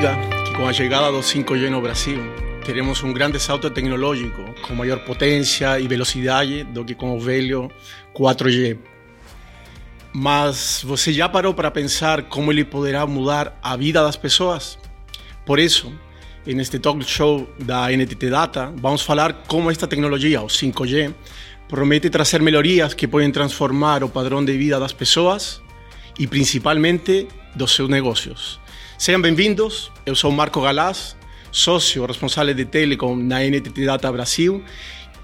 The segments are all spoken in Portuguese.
diga que com a chegada do 5G no Brasil, teremos um grande salto tecnológico com maior potência e velocidade do que com o velho 4G. Mas você já parou para pensar como ele poderá mudar a vida das pessoas? Por isso, neste talk show da NTT Data, vamos falar como esta tecnologia, o 5G, promete trazer melhorias que podem transformar o padrão de vida das pessoas e principalmente dos seus negócios. Sejam bem-vindos, eu sou Marco Galás, sócio responsável de Telecom na NTT Data Brasil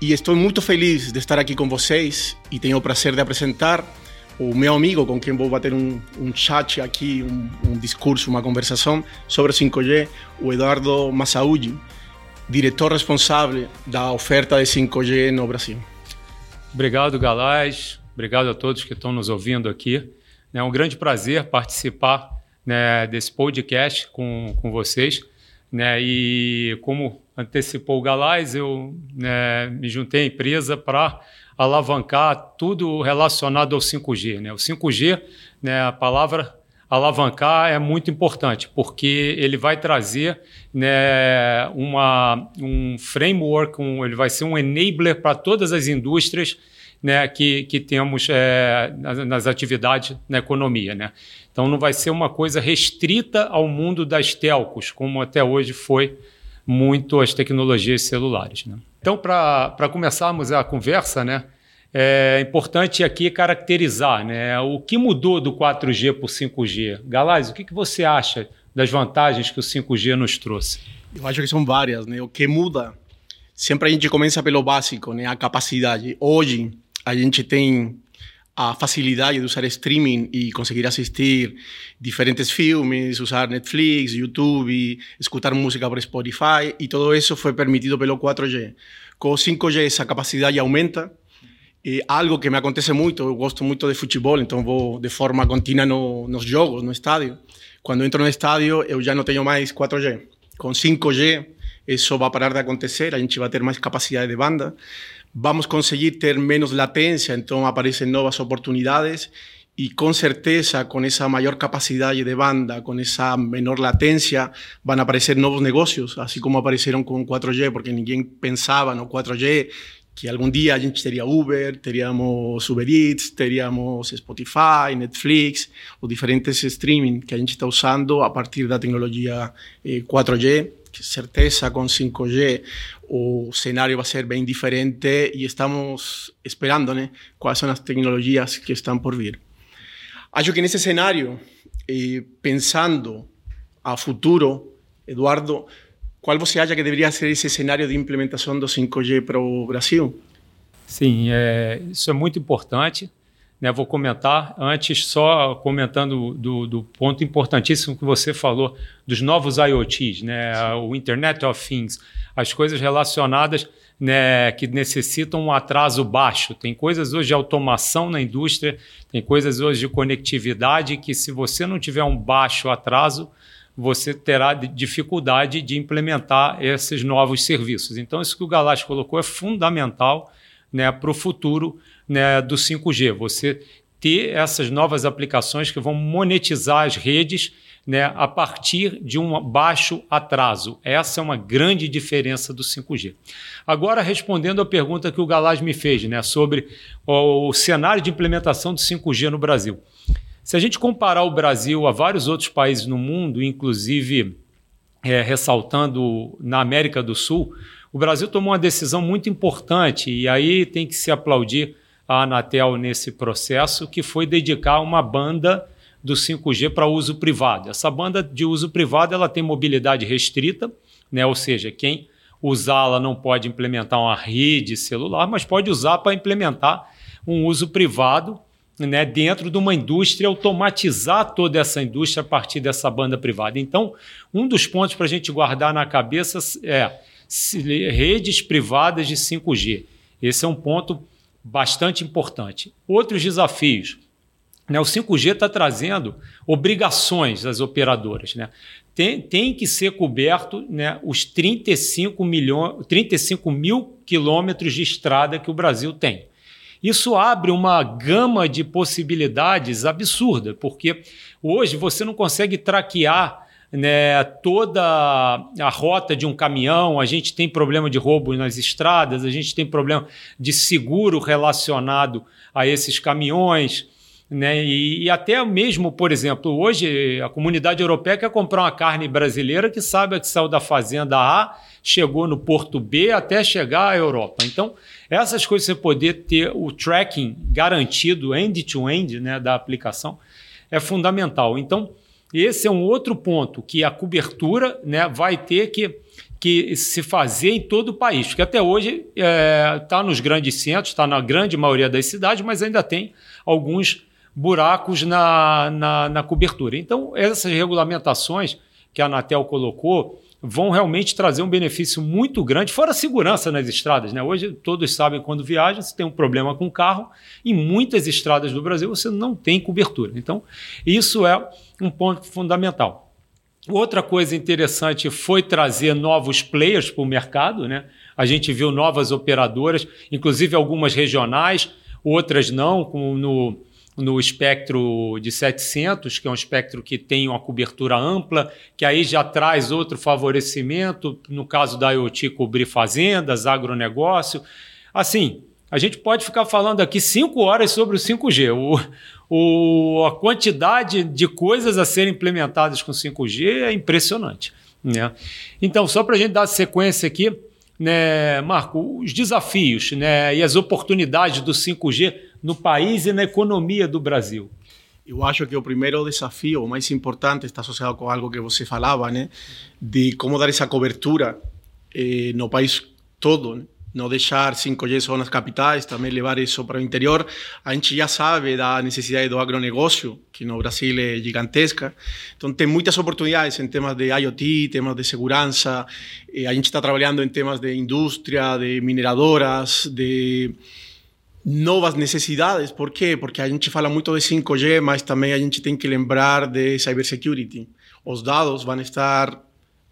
e estou muito feliz de estar aqui com vocês e tenho o prazer de apresentar o meu amigo com quem vou bater um, um chat aqui, um, um, discurso, uma conversação sobre o 5G, o Eduardo Massaúdi, diretor responsável da oferta de 5G no Brasil. Obrigado, Galás. Obrigado a todos que estão nos ouvindo aqui. É um grande prazer participar né, desse podcast com, com vocês. Né, e como antecipou o Galás, eu né, me juntei à empresa para alavancar tudo relacionado ao 5G. Né? O 5G, né, a palavra alavancar é muito importante, porque ele vai trazer né, uma, um framework, um, ele vai ser um enabler para todas as indústrias né, que, que temos é, nas, nas, atividades na economia. Né? Então não vai ser uma coisa restrita ao mundo das telcos, como até hoje foi muito as tecnologias celulares. Né? Então, para começarmos a conversa, né, é importante aqui caracterizar né, o que mudou do 4G para o 5G. Galaz, o que, que você acha das vantagens que o 5G nos trouxe? Eu acho que são várias. Né? O que muda, sempre a gente começa pelo básico, né? a capacidade. Hoje, a gente tem a facilidade de usar streaming e conseguir assistir diferentes filmes, usar Netflix, YouTube, escutar música por Spotify e tudo isso foi permitido pelo 4G. Com o 5G essa capacidade aumenta. E algo que me acontece muito, eu gosto muito de futebol, então vou de forma contínua no, nos jogos, no estádio. Quando entro no estádio, eu já não tenho mais 4G. Com 5G, isso vai parar de acontecer, a gente vai ter mais capacidade de banda. Vamos conseguir ter menos latência, então aparecem novas oportunidades e com certeza com essa maior capacidade de banda, com essa menor latência, vão aparecer novos negócios, assim como apareceram com o 4G, porque ninguém pensava no? 4G que algum dia a gente teria Uber, teríamos Uber Eats, teríamos Spotify, Netflix, os diferentes streaming que a gente está usando a partir da tecnologia 4G certeza com 5G o cenário vai ser bem diferente e estamos esperando né, quais são as tecnologias que estão por vir. Acho que nesse cenário, eh, pensando a futuro, Eduardo, qual você acha que deveria ser esse cenário de implementação do 5G para o Brasil? Sim, é, isso é muito importante. Né, vou comentar antes, só comentando do, do, ponto importantíssimo que você falou dos novos IoTs, né, o Internet of Things, as coisas relacionadas né, que necessitam um atraso baixo. Tem coisas hoje de automação na indústria, tem coisas hoje de conectividade que, se você não tiver um baixo atraso, você terá dificuldade de implementar esses novos serviços. Então, isso que o Galax colocou é fundamental né, para o futuro né, do 5G. Você ter essas novas aplicações que vão monetizar as redes né, a partir de um baixo atraso. Essa é uma grande diferença do 5G. Agora, respondendo à pergunta que o Galaz me fez né, sobre o cenário de implementação do 5G no Brasil. Se a gente comparar o Brasil a vários outros países no mundo, inclusive é, ressaltando na América do Sul, o Brasil tomou uma decisão muito importante e aí tem que se aplaudir a Anatel nesse processo, que foi dedicar uma banda do 5G para uso privado. Essa banda de uso privado ela tem mobilidade restrita, né? ou seja, quem usá-la não pode implementar uma rede celular, mas pode usar para implementar um uso privado né, dentro de uma indústria, automatizar toda essa indústria a partir dessa banda privada. Então, um dos pontos para a gente guardar na cabeça é redes privadas de 5G. Esse é um ponto bastante importante. Outros desafios. Né, o 5G está trazendo obrigações às operadoras. Né? Tem, tem que ser coberto né, os 35, milhões, 35 mil quilômetros de estrada que o Brasil tem. Isso abre uma gama de possibilidades absurda, porque hoje você não consegue traquear né, toda a rota de um caminhão, a gente tem problema de roubo nas estradas, a gente tem problema de seguro relacionado a esses caminhões. Né? E, e, até mesmo, por exemplo, hoje a comunidade europeia quer comprar uma carne brasileira que sabe que saiu da fazenda A, chegou no porto B até chegar à Europa. Então, essas coisas você poder ter o tracking garantido end-to-end -end, né, da aplicação é fundamental. Então, esse é um outro ponto que a cobertura né, vai ter que, que se fazer em todo o país, porque até hoje está é, tá nos grandes centros, está na grande maioria das cidades, mas ainda tem alguns buracos na, na, na cobertura. Então, essas regulamentações que a Anatel colocou vão realmente trazer um benefício muito grande, fora a segurança nas estradas. Né? Hoje, todos sabem quando viajam, se tem um problema com o carro, em muitas estradas do Brasil você não tem cobertura. Então, isso é um ponto fundamental. Outra coisa interessante foi trazer novos players para o mercado. Né? A gente viu novas operadoras, inclusive algumas regionais, outras não, como no no espectro de 700, que é um espectro que tem uma cobertura ampla, que aí já traz outro favorecimento, no caso da IoT, cobrir fazendas, agronegócio. Assim, a gente pode ficar falando aqui cinco horas sobre o 5G. O, o, a quantidade de coisas a serem implementadas com 5G é impressionante. Né? Então, só para a gente dar sequência aqui, né, Marco, os desafios né, e as oportunidades do 5G no país e na economia do Brasil? Eu acho que o primeiro desafio, o mais importante, está associado com algo que você falava, né? De como dar essa cobertura eh, no país todo, né? não deixar 5G só nas capitais, também levar isso para o interior. A gente já sabe da necessidade do agronegócio, que no Brasil é gigantesca. Então, tem muitas oportunidades em temas de IoT, temas de segurança. Eh, a gente está trabalhando em temas de indústria, de mineradoras, de novas necessidades. Por quê? Porque a gente fala muito de 5G, mas também a gente tem que lembrar de cybersecurity. Os dados vão estar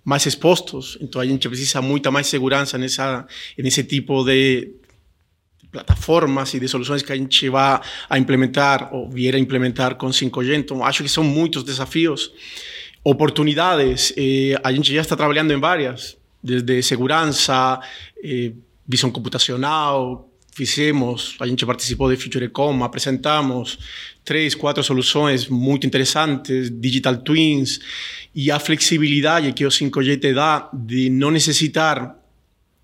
mais expostos, então a gente precisa muita mais segurança nessa, nesse tipo de plataformas e de soluções que a gente vai a implementar ou vier a implementar com 5G. Então, acho que são muitos desafios. Oportunidades, eh, a gente já está trabalhando em várias, desde segurança, eh, visão computacional, fizemos, a gente participou de FutureCom, apresentamos três, quatro soluções muito interessantes, digital twins, e a flexibilidade que o 5G te dá de não necessitar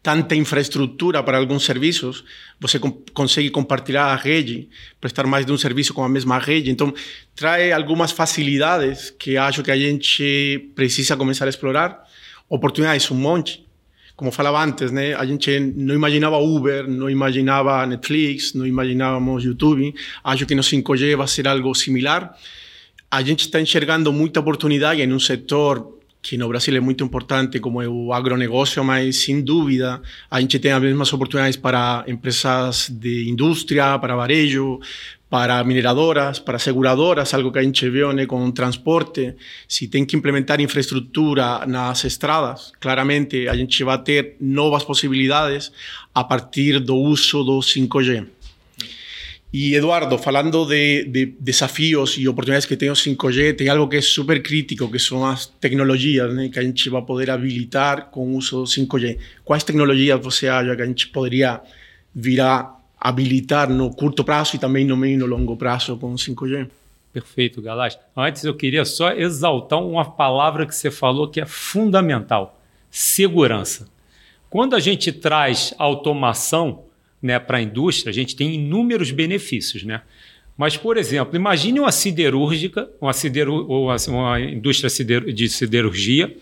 tanta infraestrutura para alguns serviços, você consegue compartilhar a rede, prestar mais de um serviço com a mesma rede. Então, traz algumas facilidades que acho que a gente precisa começar a explorar. Oportunidades um monte como falava antes, né, a gente não imaginava Uber, não imaginava Netflix, não imaginávamos YouTube. Acho que no 5G vai ser algo similar. A gente está enxergando muita oportunidade em um setor que no Brasil é muito importante, como é o agronegócio, mas sem dúvida a gente tem as mesmas oportunidades para empresas de indústria, para varejo, para mineradoras, para seguradoras, algo que a gente viu né, com transporte. Se tem que implementar infraestrutura nas estradas, claramente a gente vai ter novas possibilidades a partir do uso do 5G. E Eduardo, falando de, de desafios e oportunidades que tem o 5G, tem algo que é super crítico, que são as tecnologias né, que a gente vai poder habilitar com o uso do 5G. Quais tecnologias você acha que a gente poderia virar habilitar no curto prazo e também no meio e no longo prazo com 5G. Perfeito, Galás. Antes eu queria só exaltar uma palavra que você falou que é fundamental: segurança. Quando a gente traz automação né, para a indústria, a gente tem inúmeros benefícios. Né? Mas, por exemplo, imagine uma siderúrgica, uma, sideru ou uma indústria de siderurgia,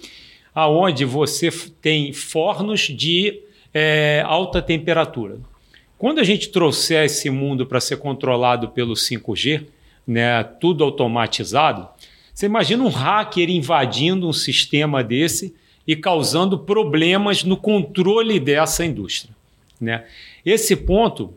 aonde você tem fornos de é, alta temperatura. Quando a gente trouxer esse mundo para ser controlado pelo 5G, né, tudo automatizado, você imagina um hacker invadindo um sistema desse e causando problemas no controle dessa indústria. Né? Esse ponto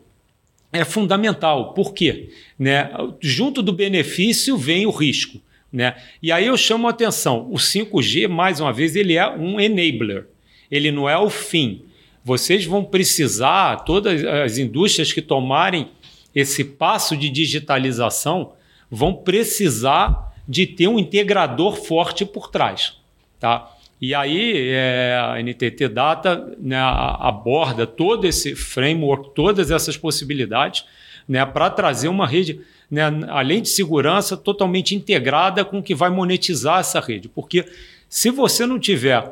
é fundamental. Por quê? Né? Junto do benefício vem o risco. Né? E aí eu chamo a atenção: o 5G, mais uma vez, ele é um enabler. Ele não é o fim vocês vão precisar, todas as indústrias que tomarem esse passo de digitalização vão precisar de ter um integrador forte por trás. Tá? E aí é, a NTT Data né, aborda todo esse framework, todas essas possibilidades né, para trazer uma rede, né, além de segurança, totalmente integrada com o que vai monetizar essa rede. Porque se você não tiver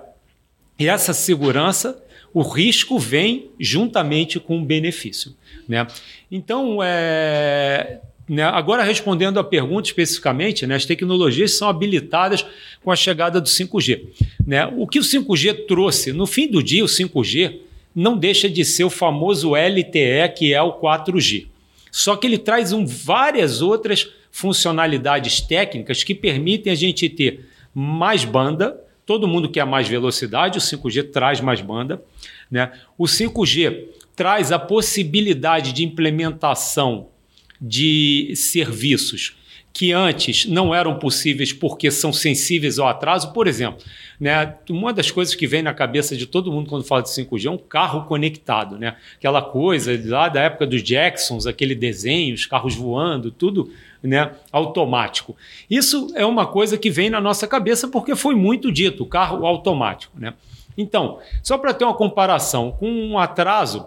essa segurança, o risco vem juntamente com o benefício. Né? Então, é, né, agora respondendo à pergunta especificamente, né, as tecnologias são habilitadas com a chegada do 5G. Né? O que o 5G trouxe? No fim do dia, o 5G não deixa de ser o famoso LTE, que é o 4G. Só que ele traz um, várias outras funcionalidades técnicas que permitem a gente ter mais banda. Todo mundo quer mais velocidade, o 5G traz mais banda. Né? O 5G traz a possibilidade de implementação de serviços que antes não eram possíveis porque são sensíveis ao atraso. Por exemplo, né, uma das coisas que vem na cabeça de todo mundo quando fala de 5G é um carro conectado. Né? Aquela coisa lá da época dos Jacksons, aquele desenho, os carros voando, tudo né, automático. Isso é uma coisa que vem na nossa cabeça porque foi muito dito, o carro automático. Né? Então, só para ter uma comparação, com um atraso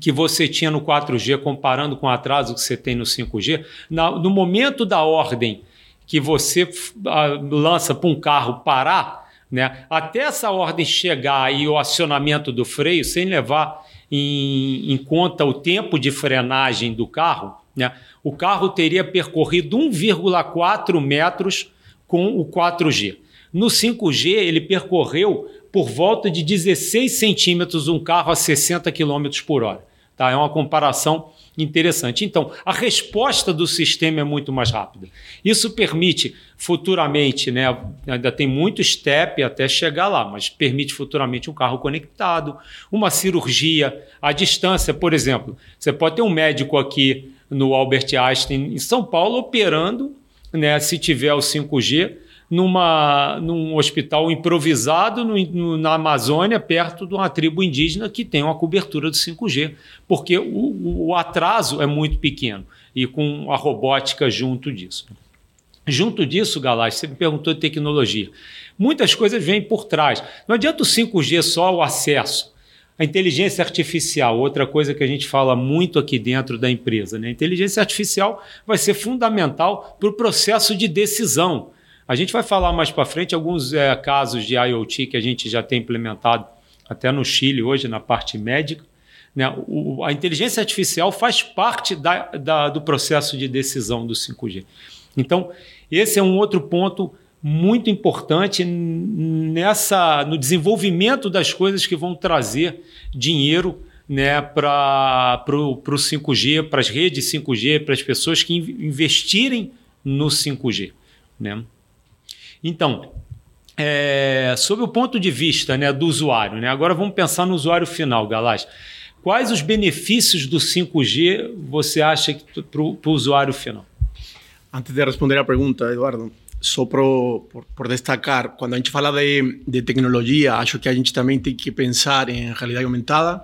que você tinha no 4G, comparando com o atraso que você tem no 5G, na, no momento da ordem que você a, lança para um carro parar, né, até essa ordem chegar e o acionamento do freio, sem levar em, em conta o tempo de frenagem do carro, né, o carro teria percorrido 1,4 metros com o 4G. No 5G, ele percorreu por volta de 16 centímetros um carro a 60 km por hora. Tá? É uma comparação interessante. Então, a resposta do sistema é muito mais rápida. Isso permite futuramente, né, ainda tem muito step até chegar lá, mas permite futuramente um carro conectado, uma cirurgia à distância, por exemplo. Você pode ter um médico aqui no Albert Einstein, em São Paulo, operando, né, se tiver o 5G, numa, num hospital improvisado no, no, na Amazônia, perto de uma tribo indígena que tem uma cobertura do 5G, porque o, o atraso é muito pequeno e com a robótica junto disso. Junto disso, Galás, você me perguntou de tecnologia. Muitas coisas vêm por trás. Não adianta o 5G só o acesso. A inteligência artificial, outra coisa que a gente fala muito aqui dentro da empresa. Né? A inteligência artificial vai ser fundamental para o processo de decisão. A gente vai falar mais para frente alguns é, casos de IoT que a gente já tem implementado até no Chile hoje, na parte médica. Né? O, a inteligência artificial faz parte da, da, do processo de decisão do 5G. Então, esse é um outro ponto muito importante nessa no desenvolvimento das coisas que vão trazer dinheiro né, para o 5G, para as redes 5G, para as pessoas que investirem no 5G. Né? Então, é, sob o ponto de vista né, do usuário, né, agora vamos pensar no usuário final, Galás. Quais os benefícios do 5G você acha para o usuário final? Antes de responder a pergunta, Eduardo, só por, por, por, destacar, quando a gente fala de, de tecnologia, acho que a gente também tem que pensar em realidade aumentada,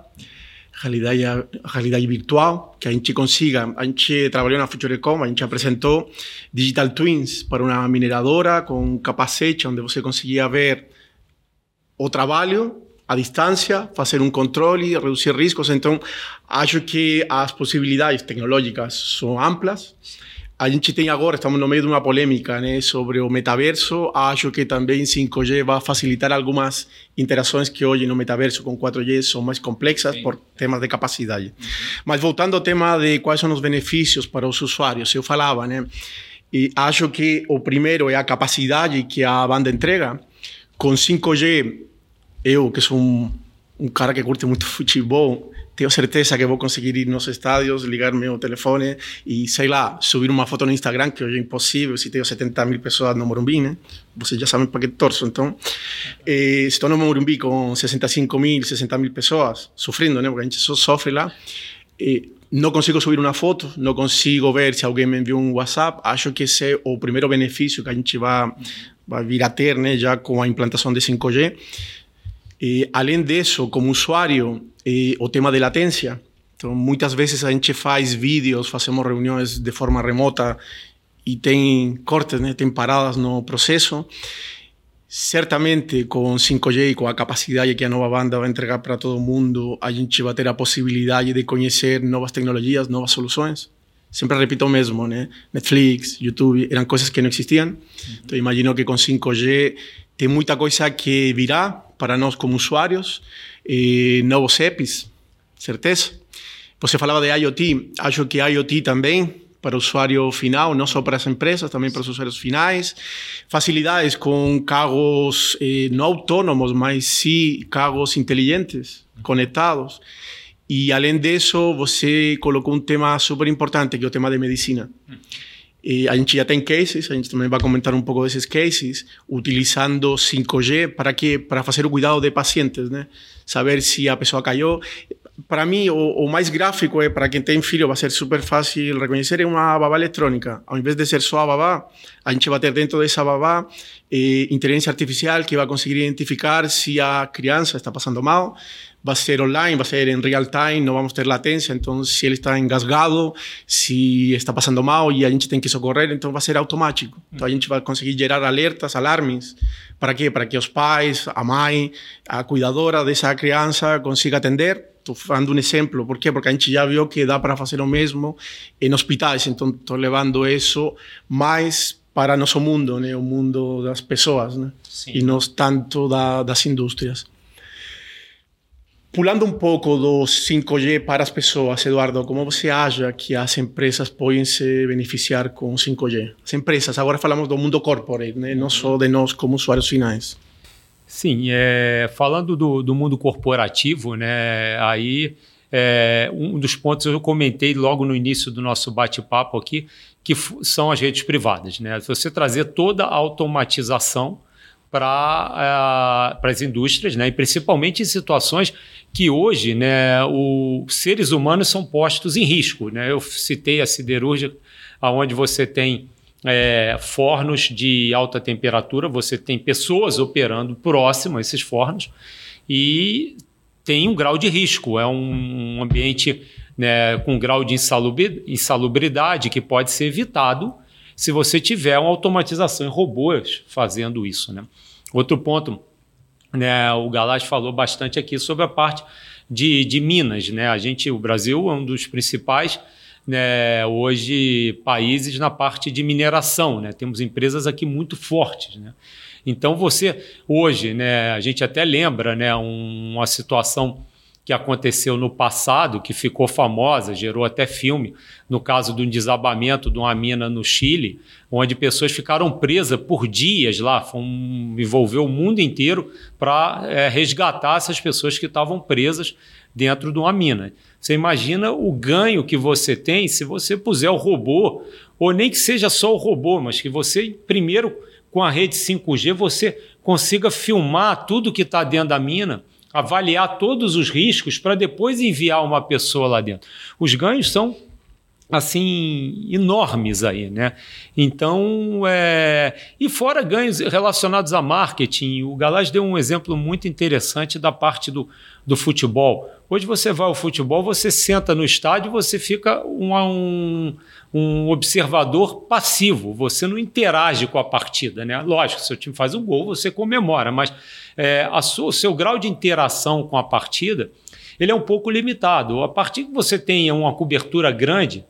realidade, realidade virtual, que a gente consiga. A gente trabalhou na Futurecom, a gente apresentou Digital Twins para uma mineradora com um capacete onde você conseguia ver o trabalho à distância, fazer um controle, reduzir riscos. Então, acho que as possibilidades tecnológicas são amplas a gente tem agora, estamos no meio de uma polêmica né, sobre o metaverso. Acho que também 5G vai facilitar algumas interações que hoje no metaverso com 4G são mais complexas Sim. por temas de capacidade. Uhum. Mas voltando ao tema de quais são os benefícios para os usuários, eu falava, né? E acho que o primeiro é a capacidade que a banda entrega. Com 5G, eu, que sou um, um cara que curte muito futebol, tenho certeza que vou conseguir ir nos estádios, ligar meu telefone e, sei lá, subir uma foto no Instagram, que hoje é impossível se tenho 70 mil pessoas no Morumbi, né? Vocês já sabem para que torço. Então, eh, estou no Morumbi com 65 mil, 60 mil pessoas sofrendo, né? Porque a gente só sofre lá. Eh, não consigo subir uma foto, não consigo ver se alguém me enviou um WhatsApp. Acho que esse é o primeiro benefício que a gente vai, vai vir a ter, né? Já com a implantação de 5G. E, além disso, como usuário, e o tema de latência. Então, muitas vezes a gente faz vídeos, fazemos reuniões de forma remota e tem cortes, né? tem paradas no processo. Certamente, com 5G e com a capacidade que a nova banda vai entregar para todo mundo, a gente vai ter a possibilidade de conhecer novas tecnologias, novas soluções. Sempre repito o mesmo, né? Netflix, YouTube, eram coisas que não existiam. Então, imagino que com 5G tem muita coisa que virá para nós como usuários, eh, novos apps, certeza. Você falava de IoT, acho que IoT também para o usuário final, não só para as empresas, também para os usuários finais. Facilidades com carros eh, não autônomos, mas sim carros inteligentes, conectados. E além disso, você colocou um tema super importante, que é o tema de medicina. E a gente já cases, a gente também vai comentar um pouco desses cases, utilizando 5G para que para fazer o cuidado de pacientes? Saber se a pessoa caiu, para mim, o, o, gráfico é para quem tem filho, vai ser super fácil reconhecer, é uma babá eletrônica. Ao invés de ser só babá, a gente vai ter dentro dessa babá eh, inteligência artificial que vai conseguir identificar se a criança está passando mal. Vai ser online, vai ser em real time, não vamos ter latência. Então, se ele está engasgado, se está passando mal e a gente tem que socorrer, então vai ser automático. Então, a gente vai conseguir gerar alertas, alarmes. Para quê? Para que os pais, a mãe, a cuidadora dessa criança consiga atender Estou dando um exemplo, por quê? Porque a gente já viu que dá para fazer o mesmo em hospitais, então estou levando isso mais para nosso mundo, né? o mundo das pessoas, né? e não tanto da, das indústrias. Pulando um pouco do 5G para as pessoas, Eduardo, como você acha que as empresas podem se beneficiar com 5G? As empresas, agora falamos do mundo corporate, né? não só de nós como usuários finais. Sim, é, falando do, do, mundo corporativo, né, aí é, um dos pontos eu comentei logo no início do nosso bate-papo aqui, que são as redes privadas. Né? Você trazer toda a automatização para uh, as indústrias, né? e principalmente em situações que hoje né, os seres humanos são postos em risco. Né? Eu citei a siderúrgica, onde você tem é, fornos de alta temperatura, você tem pessoas operando próximo a esses fornos e tem um grau de risco, é um ambiente né, com um grau de insalubridade que pode ser evitado se você tiver uma automatização em robôs fazendo isso. Né? Outro ponto, né, o Galás falou bastante aqui sobre a parte de, de minas. Né? A gente, o Brasil é um dos principais né, hoje países na parte de mineração. Né? Temos empresas aqui muito fortes. Né? Então você hoje, né, a gente até lembra né, uma situação que aconteceu no passado, que ficou famosa, gerou até filme, no caso do desabamento de uma mina no Chile, onde pessoas ficaram presas por dias lá, foi um, envolveu o mundo inteiro para é, resgatar essas pessoas que estavam presas dentro de uma mina. Você imagina o ganho que você tem se você puser o robô, ou nem que seja só o robô, mas que você, primeiro, com a rede 5G, você consiga filmar tudo que está dentro da mina, avaliar todos os riscos para depois enviar uma pessoa lá dentro. Os ganhos são assim enormes aí, né? Então, é... e fora ganhos relacionados a marketing, o Galás deu um exemplo muito interessante da parte do, do futebol. Hoje você vai ao futebol, você senta no estádio, você fica um, um, um observador passivo, você não interage com a partida, né? Lógico, se o time faz um gol, você comemora, mas é, sua, o seu grau de interação com a partida ele é um pouco limitado. A partir que você tenha uma cobertura grande,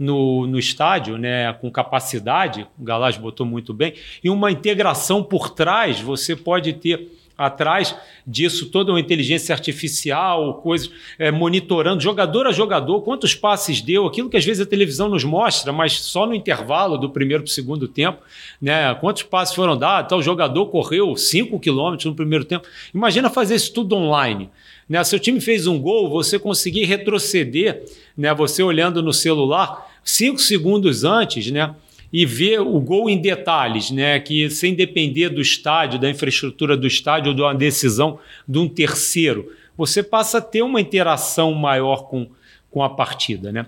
no, no estádio, né, com capacidade, o Galás botou muito bem, e uma integração por trás, você pode ter atrás disso toda uma inteligência artificial, coisas é, monitorando jogador a jogador, quantos passes deu, aquilo que às vezes a televisão nos mostra, mas só no intervalo do primeiro para o segundo tempo, né? Quantos passes foram dados? Tal jogador correu 5 quilômetros no primeiro tempo. Imagina fazer isso tudo online. Né? Seu time fez um gol, você conseguir retroceder, né? Você olhando no celular cinco segundos antes, né? E ver o gol em detalhes, né? Que sem depender do estádio, da infraestrutura do estádio ou de uma decisão de um terceiro, você passa a ter uma interação maior com, com a partida, né?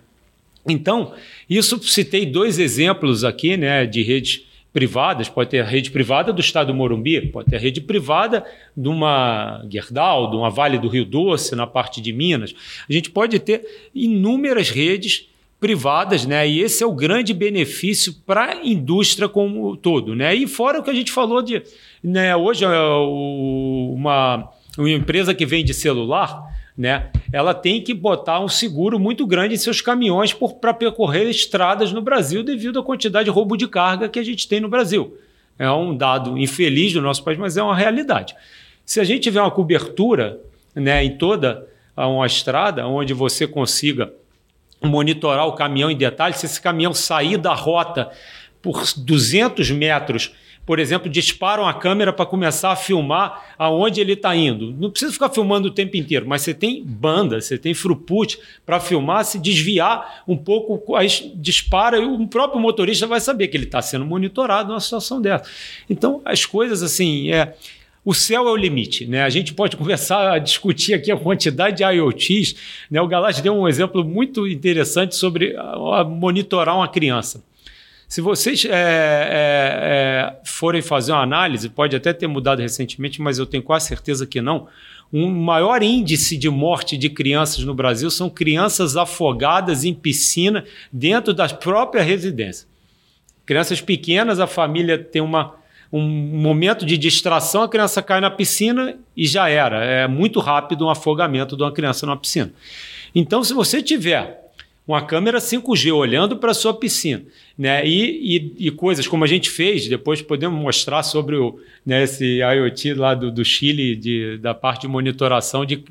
Então, isso citei dois exemplos aqui, né, de redes privadas, pode ter a rede privada do estado do Morumbi, pode ter a rede privada de uma Gerdau, de uma Vale do Rio Doce, na parte de Minas. A gente pode ter inúmeras redes privadas, né? E esse é o grande benefício para a indústria como um todo, né? E fora o que a gente falou de, né? Hoje uma, uma empresa que vende celular, né? Ela tem que botar um seguro muito grande em seus caminhões para percorrer estradas no Brasil devido à quantidade de roubo de carga que a gente tem no Brasil. É um dado infeliz do nosso país, mas é uma realidade. Se a gente tiver uma cobertura, né, em toda uma estrada, onde você consiga monitorar o caminhão em detalhe, se esse caminhão sair da rota por 200 metros, por exemplo, disparam a câmera para começar a filmar aonde ele está indo. Não precisa ficar filmando o tempo inteiro, mas você tem banda, você tem throughput para filmar, se desviar um pouco, aí dispara e o próprio motorista vai saber que ele está sendo monitorado numa situação dessa. Então, as coisas assim, é, o céu é o limite. Né? A gente pode conversar, discutir aqui a quantidade de IoTs. Né? O Galás deu um exemplo muito interessante sobre monitorar uma criança. Se vocês é, é, é, forem fazer uma análise, pode até ter mudado recentemente, mas eu tenho quase certeza que não. Um maior índice de morte de crianças no Brasil são crianças afogadas em piscina dentro da própria residência. Crianças pequenas, a família tem uma um momento de distração, a criança cai na piscina e já era. É muito rápido um afogamento de uma criança numa piscina. Então, se você tiver uma câmera 5G olhando para a sua piscina, né? E, e, e, coisas como a gente fez, depois podemos mostrar sobre o, né, esse IoT lá do, do Chile, de, da parte de monitoração de,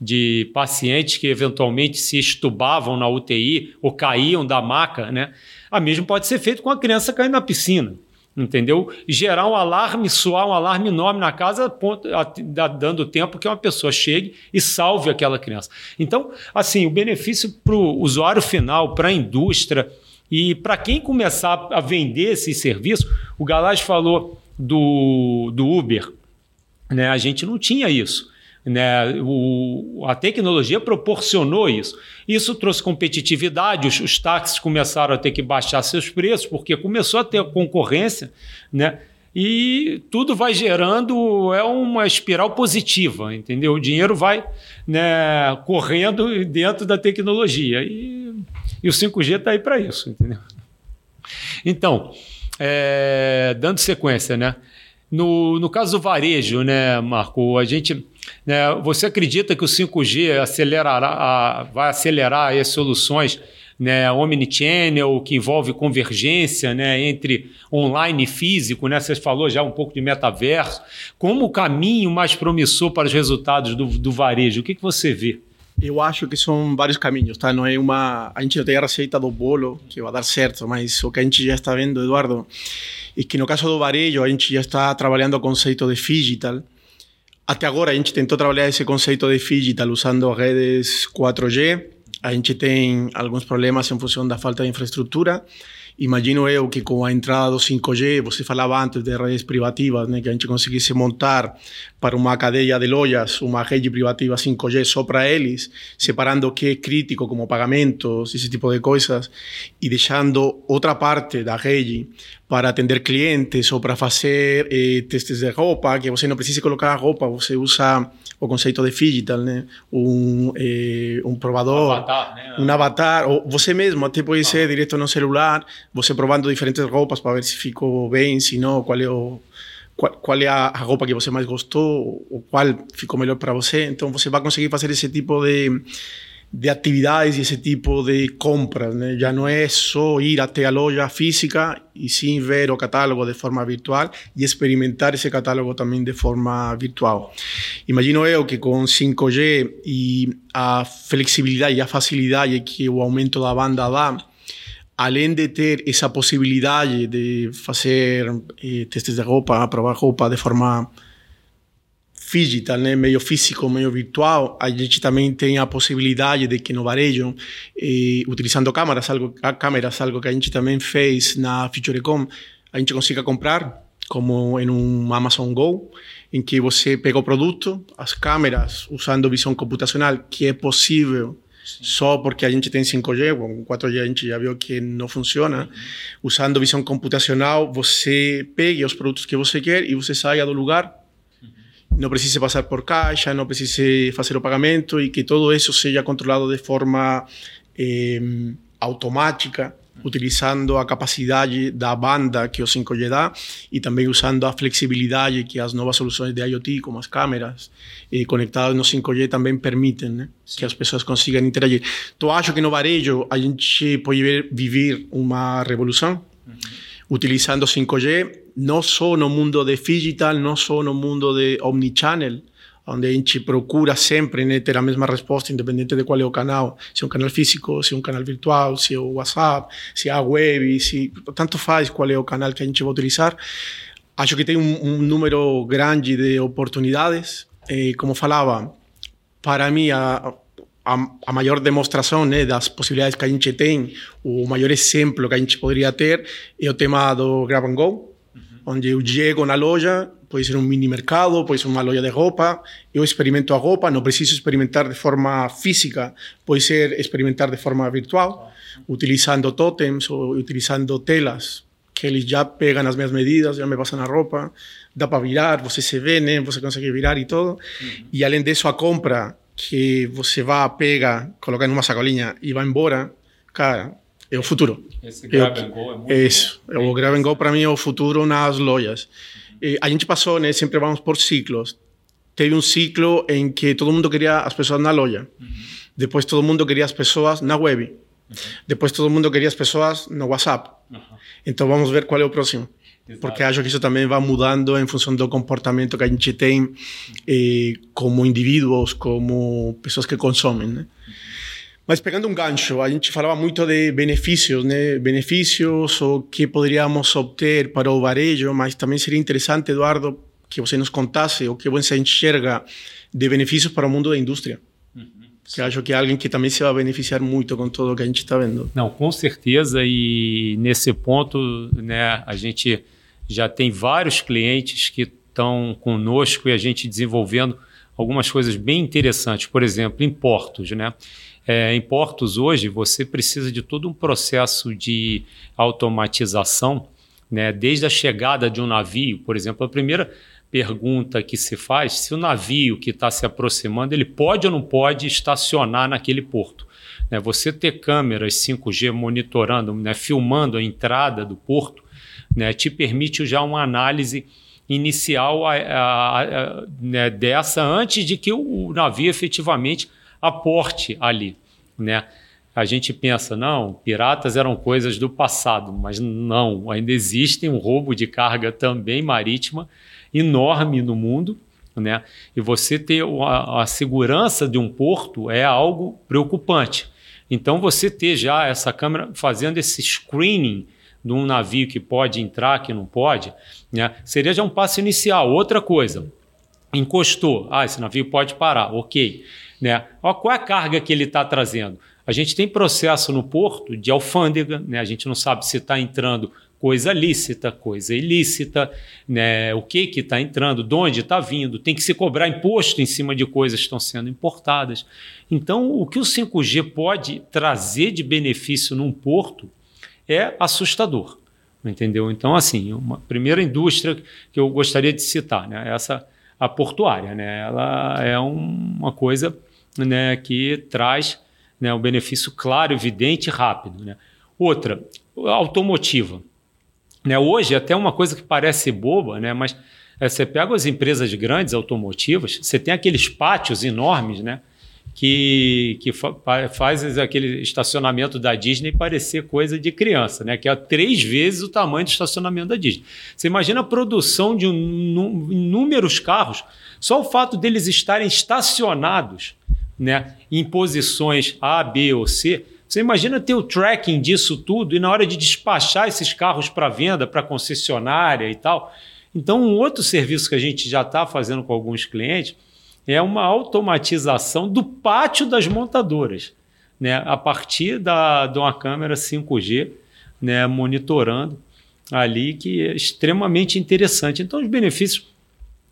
de pacientes que eventualmente se estubavam na UTI ou caíam da maca, né? A mesmo pode ser feito com a criança caindo na piscina entendeu? Gerar um alarme, soar um alarme enorme na casa, dando tempo que uma pessoa chegue e salve aquela criança. Então, assim, o benefício para o usuário final, para a indústria e para quem começar a vender esse serviço, o Galás falou do, do Uber, né? A gente não tinha isso. Né? O, a tecnologia proporcionou isso. Isso trouxe competitividade, os, os táxis começaram a ter que baixar seus preços, porque começou a ter concorrência, né? e tudo vai gerando é uma espiral positiva, entendeu? O dinheiro vai né, correndo dentro da tecnologia e, e o 5G está aí para isso, entendeu? Então, é, dando sequência, né? No, no caso do varejo, né, Marco, a gente né? Você acredita que o 5G acelerará, a, vai acelerar as soluções né, omnichannel, que envolve convergência né, entre online e físico, né? Você falou já um pouco de metaverso. Como o caminho mais promissor para os resultados do, do varejo? O que, que você vê? Eu acho que são vários caminhos, tá? Não é uma... A gente não tem a receita do bolo que vai dar certo, mas o que a gente já está vendo, Eduardo, é que no caso do varejo, a gente já está trabalhando o conceito de digital, até agora a gente tentou trabalhar esse conceito de digital usando redes 4G. A gente tem alguns problemas em função da falta de infraestrutura. Imagino eu que com a entrada do 5G, você falava antes de redes privativas, né, que a gente conseguisse montar para uma cadeia de lojas uma rede privativa 5G só para eles, separando o que é crítico como pagamentos, esse tipo de coisas, e deixando outra parte da rede para atender clientes ou para fazer eh, testes de roupa, que você não precisa colocar a roupa, você usa o conceito de digital, né? Um, eh, um provador, um avatar, né? um avatar, ou você mesmo até pode ser ah. direto no celular, você provando diferentes roupas para ver se ficou bem, se não, qual é o qual, qual é a, a roupa que você mais gostou, ou qual ficou melhor para você. Então você vai conseguir fazer esse tipo de de atividades e esse tipo de compras. Né? Já não é só ir a loja física e sim ver o catálogo de forma virtual e experimentar esse catálogo também de forma virtual. Imagino eu que com 5G e a flexibilidade e a facilidade que o aumento da banda dá, além de ter essa possibilidade de fazer eh, testes de roupa, provar roupa de forma digital, né, meio físico, meio virtual, a gente também tem a possibilidade de que no varejo, eh, utilizando câmeras, algo, câmeras, algo que a gente também fez na Featurecom, a gente consiga comprar, como em um Amazon Go, em que você pega o produto, as câmeras, usando visão computacional, que é possível Sim. só porque a gente tem 5G, com 4G a gente já viu que não funciona. Uhum. Usando visão computacional, você pega os produtos que você quer e você saia do lugar não precise passar por caixa, não precise fazer o pagamento e que todo isso seja controlado de forma eh, automática, utilizando a capacidade da banda que o 5G dá e também usando a flexibilidade que as novas soluções de IoT, como as câmeras eh, conectadas no 5G, também permitem né? que as pessoas consigam interagir. Então, acho que no varejo a gente pode ver, viver uma revolução uhum. utilizando 5G, não só no mundo de digital, não só no mundo de omnichannel, onde a gente procura sempre né, ter a mesma resposta, independente de qual é o canal, se é um canal físico, se é um canal virtual, se é o WhatsApp, se é a web, se tanto faz qual é o canal que a gente vai utilizar. Acho que tem um número grande de oportunidades. E, como falava, para mim, a, a, a, maior demonstração né, das possibilidades que a gente tem, o maior exemplo que a gente poderia ter é o tema do Grab and Go. Onde eu chego na loja, pode ser um mini mercado, pode ser uma loja de roupa. Eu experimento a roupa, não preciso experimentar de forma física, pode ser experimentar de forma virtual, utilizando totems ou utilizando telas que eles já pegam as minhas medidas, já me passam a roupa, dá para virar, você se vê, né? Você consegue virar e tudo. Uhum. E além disso, a compra que você vai, pega, coloca numa sacolinha e vai embora, cara, é o futuro. Esse grab and go é muito Isso. Bom. O grab and go para mim é o futuro nas lojas. Eh, a gente passou, né? Sempre vamos por ciclos. Teve um ciclo em que todo mundo queria as pessoas na loja. Uhum. Depois todo mundo queria as pessoas na web. Uhum. Depois todo mundo queria as pessoas no WhatsApp. Uhum. Então vamos ver qual é o próximo. Exato. Porque acho que isso também vai mudando em função do comportamento que a gente tem eh, como indivíduos, como pessoas que consomem, né? Mas pegando um gancho, a gente falava muito de benefícios, né? Benefícios, o que poderíamos obter para o varejo, mas também seria interessante, Eduardo, que você nos contasse o que você enxerga de benefícios para o mundo da indústria. Uhum. Que acho que é alguém que também se vai beneficiar muito com tudo o que a gente está vendo. Não, com certeza. E nesse ponto, né, a gente já tem vários clientes que estão conosco e a gente desenvolvendo algumas coisas bem interessantes. Por exemplo, em portos, né? É, em portos hoje, você precisa de todo um processo de automatização, né? desde a chegada de um navio, por exemplo, a primeira pergunta que se faz se o navio que está se aproximando ele pode ou não pode estacionar naquele porto. Né? Você ter câmeras 5G monitorando, né? filmando a entrada do porto, né? te permite já uma análise inicial a, a, a, né? dessa antes de que o, o navio efetivamente aporte ali, né? A gente pensa, não, piratas eram coisas do passado, mas não, ainda existe um roubo de carga também marítima enorme no mundo, né? E você ter a, a segurança de um porto é algo preocupante. Então, você ter já essa câmera fazendo esse screening de um navio que pode entrar, que não pode, né? seria já um passo inicial. Outra coisa, encostou, ah, esse navio pode parar, ok. Né? qual é a carga que ele está trazendo? A gente tem processo no porto de alfândega, né? a gente não sabe se está entrando coisa lícita, coisa ilícita, né? o que que está entrando, de onde está vindo, tem que se cobrar imposto em cima de coisas que estão sendo importadas. Então, o que o 5G pode trazer de benefício num porto é assustador, entendeu? Então, assim, uma primeira indústria que eu gostaria de citar, né? essa a portuária, né? Ela é um, uma coisa né, que traz né, um benefício claro, evidente e rápido. Né? Outra, automotiva. Né, hoje, até uma coisa que parece boba, né, mas é, você pega as empresas grandes automotivas, você tem aqueles pátios enormes, né? que, que fa faz aquele estacionamento da Disney parecer coisa de criança, né? que é três vezes o tamanho do estacionamento da Disney. Você imagina a produção de um, inúmeros carros, só o fato deles estarem estacionados né, em posições A, B ou C. Você imagina ter o tracking disso tudo e na hora de despachar esses carros para venda, para concessionária e tal. Então, um outro serviço que a gente já está fazendo com alguns clientes é uma automatização do pátio das montadoras, né? a partir da, de uma câmera 5G né? monitorando ali, que é extremamente interessante. Então, os benefícios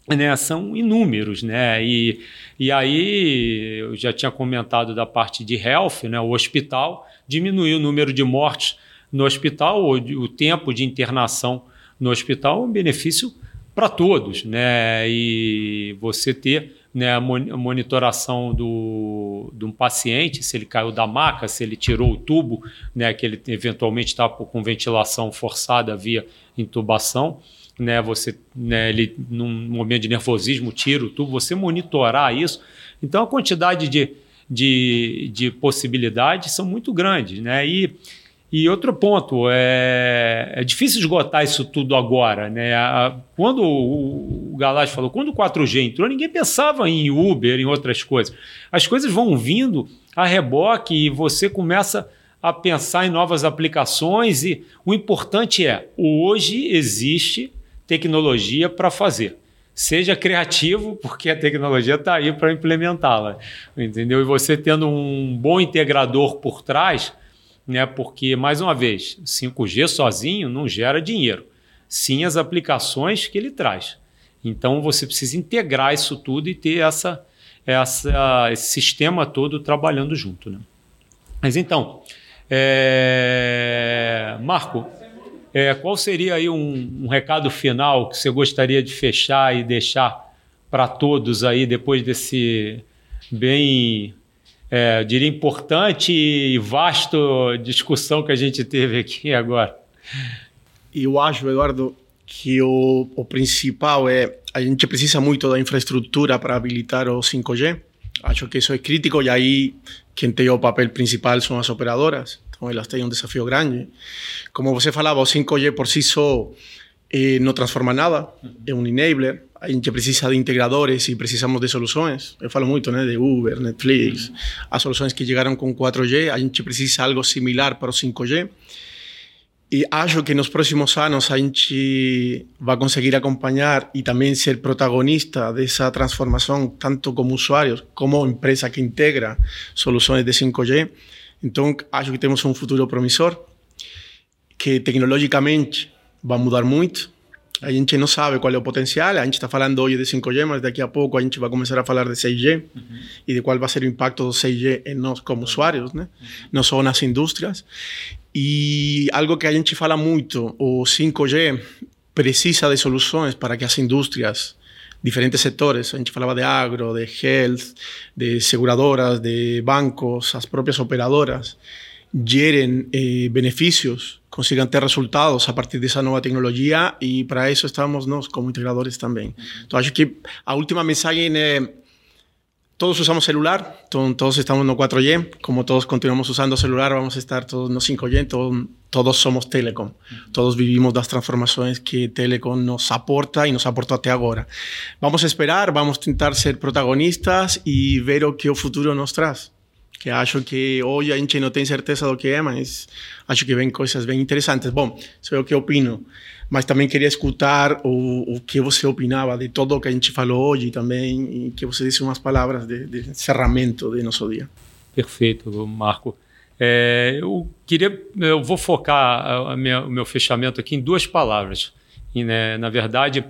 né, são inúmeros. Né? E, e aí, eu já tinha comentado da parte de health, né? o hospital, diminuiu o número de mortes no hospital, o, o tempo de internação no hospital um benefício para todos. Né? E você ter né, a monitoração do, de um paciente, se ele caiu da maca, se ele tirou o tubo, né, que ele eventualmente está com ventilação forçada via intubação, né, você, né, ele num momento de nervosismo tira o tubo, você monitorar isso. Então a quantidade de, de, de possibilidades são muito grandes, né? E e outro ponto, é, é difícil esgotar isso tudo agora. Né? Quando o, o falou, quando o 4G entrou, ninguém pensava em Uber, em outras coisas. As coisas vão vindo a reboque e você começa a pensar em novas aplicações e o importante é, hoje existe tecnologia para fazer. Seja criativo, porque a tecnologia está aí para implementá-la, entendeu? E você tendo um bom integrador por trás, né? Porque, mais uma vez, 5G sozinho não gera dinheiro, sim as aplicações que ele traz. Então você precisa integrar isso tudo e ter essa, essa, esse sistema todo trabalhando junto. Né? Mas então, é... Marco, é, qual seria aí um, um recado final que você gostaria de fechar e deixar para todos aí depois desse bem é, diria, importante e vasto discussão que a gente teve aqui agora. Eu acho, Eduardo, que o, o principal é a gente precisa muito da infraestrutura para habilitar o 5G. Acho que isso é crítico e aí quem tem o papel principal são as operadoras. Então elas têm um desafio grande. Como você falava, o 5G por si só eh, não transforma nada, é um enabler. a gente precisa de integradores e precisamos de soluções. Eu falo muito né, de Uber, Netflix, as soluções que chegaram com 4G, a gente precisa de algo similar para o 5G. E acho que nos próximos anos a gente vai conseguir acompanhar e também ser protagonista dessa transformação, tanto como usuários, como empresa que integra soluções de 5G. Então, acho que temos um futuro promissor, que tecnologicamente vai mudar muito, a gente não sabe qual é o potencial. A gente está falando hoje de 5G, mas daqui a pouco a gente vai começar a falar de 6G uhum. e de qual vai ser o impacto do 6G em nós como usuários, né? Uhum. não só nas indústrias. E algo que a gente fala muito, o 5G precisa de soluções para que as indústrias diferentes setores, a gente falava de agro, de health, de seguradoras, de bancos, as próprias operadoras, geren eh, benefícios consigan ter resultados a partir dessa nova tecnologia e para isso estamos nós como integradores também. Então acho que a última mensagem é todos usamos celular, todos estamos no 4G, como todos continuamos usando celular, vamos a estar todos no 5G, todos, todos somos telecom, todos vivimos das transformações que telecom nos aporta e nos aportou até agora. Vamos esperar, vamos tentar ser protagonistas e ver o que o futuro nos traz. Que acho que hoje a gente não tem certeza do que é, mas acho que vem coisas bem interessantes. Bom, isso é o que opino, mas também queria escutar o, o que você opinava de tudo o que a gente falou hoje também e que você disse umas palavras de, de nosso dia. Perfeito, Marco. É, eu queria, eu vou focar minha, o meu fechamento aqui em duas palavras. E, né, na verdade,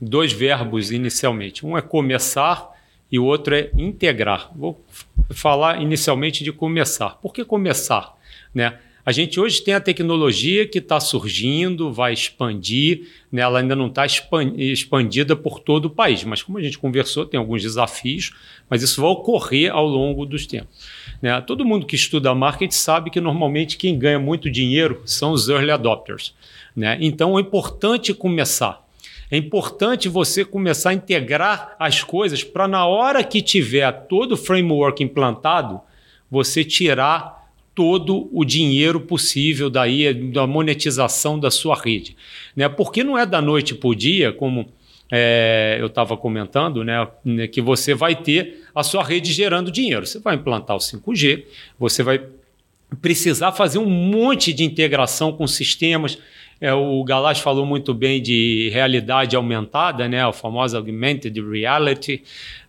dois verbos inicialmente. Um é começar e o outro é integrar. Vou falar inicialmente de começar. Por que começar? Né? A gente hoje tem a tecnologia que está surgindo, vai expandir, né? ela ainda não está expandida por todo o país, mas como a gente conversou, tem alguns desafios, mas isso vai ocorrer ao longo dos tempos. Né? Todo mundo que estuda marketing sabe que normalmente quem ganha muito dinheiro são os early adopters. Né? Então é importante começar. É importante você começar a integrar as coisas para na hora que tiver todo o framework implantado, você tirar todo o dinheiro possível daí da monetização da sua rede, né? Porque não é da noite para o dia, como é, eu estava comentando, né, né, que você vai ter a sua rede gerando dinheiro. Você vai implantar o 5G, você vai precisar fazer um monte de integração com sistemas é, o Galás falou muito bem de realidade aumentada, né, a famosa augmented reality.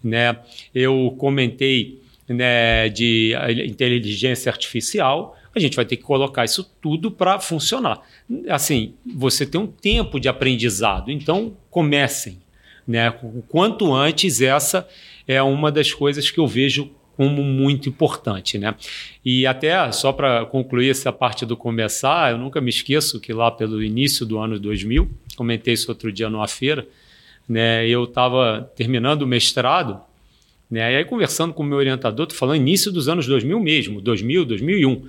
Né? Eu comentei né, de inteligência artificial. A gente vai ter que colocar isso tudo para funcionar. Assim, você tem um tempo de aprendizado, então comecem. Né? O quanto antes, essa é uma das coisas que eu vejo como muito importante, né? E até só para concluir essa parte do começar, eu nunca me esqueço que lá pelo início do ano 2000, comentei isso outro dia numa feira, né? Eu estava terminando o mestrado Né? E aí, conversando com o meu orientador, estou falando início dos anos 2000 mesmo, 2000, 2001.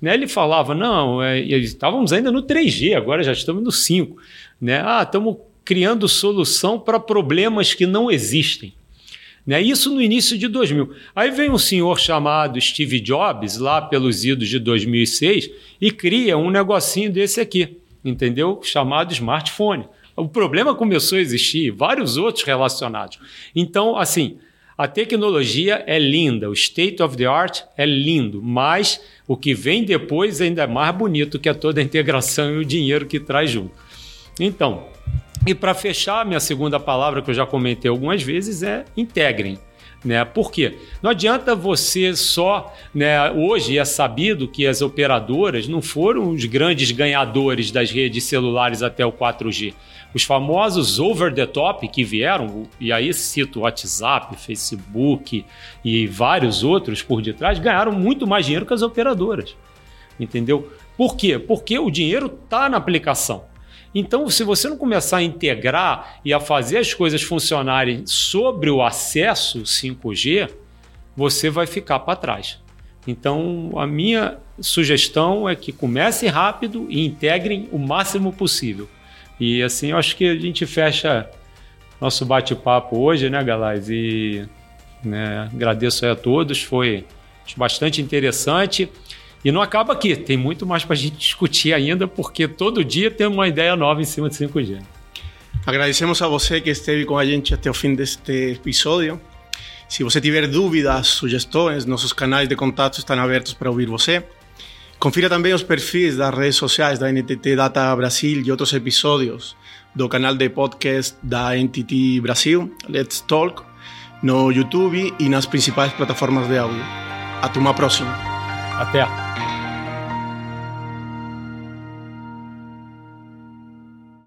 Né? Ele falava, não, é, estávamos ainda no 3G, agora já estamos no 5. Né? Ah, estamos criando solução para problemas que não existem. Né? Isso no início de 2000. Aí vem um senhor chamado Steve Jobs, lá pelos idos de 2006, e cria um negocinho desse aqui, entendeu? Chamado smartphone. O problema começou a existir, vários outros relacionados. Então, assim, a tecnologia é linda, o state of the art é lindo, mas o que vem depois é ainda é mais bonito, que é toda a integração e o dinheiro que traz junto. Então, e para fechar, minha segunda palavra que eu já comentei algumas vezes é integrem. Né? Por quê? Não adianta você só. Né, hoje é sabido que as operadoras não foram os grandes ganhadores das redes celulares até o 4G. Os famosos over the top que vieram, e aí cito WhatsApp, Facebook e vários outros por detrás, ganharam muito mais dinheiro que as operadoras. Entendeu? Por quê? Porque o dinheiro está na aplicação. Então, se você não começar a integrar e a fazer as coisas funcionarem sobre o acesso 5G, você vai ficar para trás. Então, a minha sugestão é que comece rápido e integrem o máximo possível. E assim, eu acho que a gente fecha nosso bate-papo hoje, né, Galaz? E né, agradeço a todos, foi bastante interessante. E não acaba aqui, tem muito mais para a gente discutir ainda, porque todo dia tem uma ideia nova em cima de 5G. Agradecemos a você que esteve com a gente até o fim deste episódio. Se você tiver dúvidas, sugestões, nossos canais de contato estão abertos para ouvir você. Confira também os perfis das redes sociais da NTT Data Brasil e outros episódios do canal de podcast da NTT Brasil, Let's Talk, no YouTube e nas principais plataformas de áudio. Até uma próxima.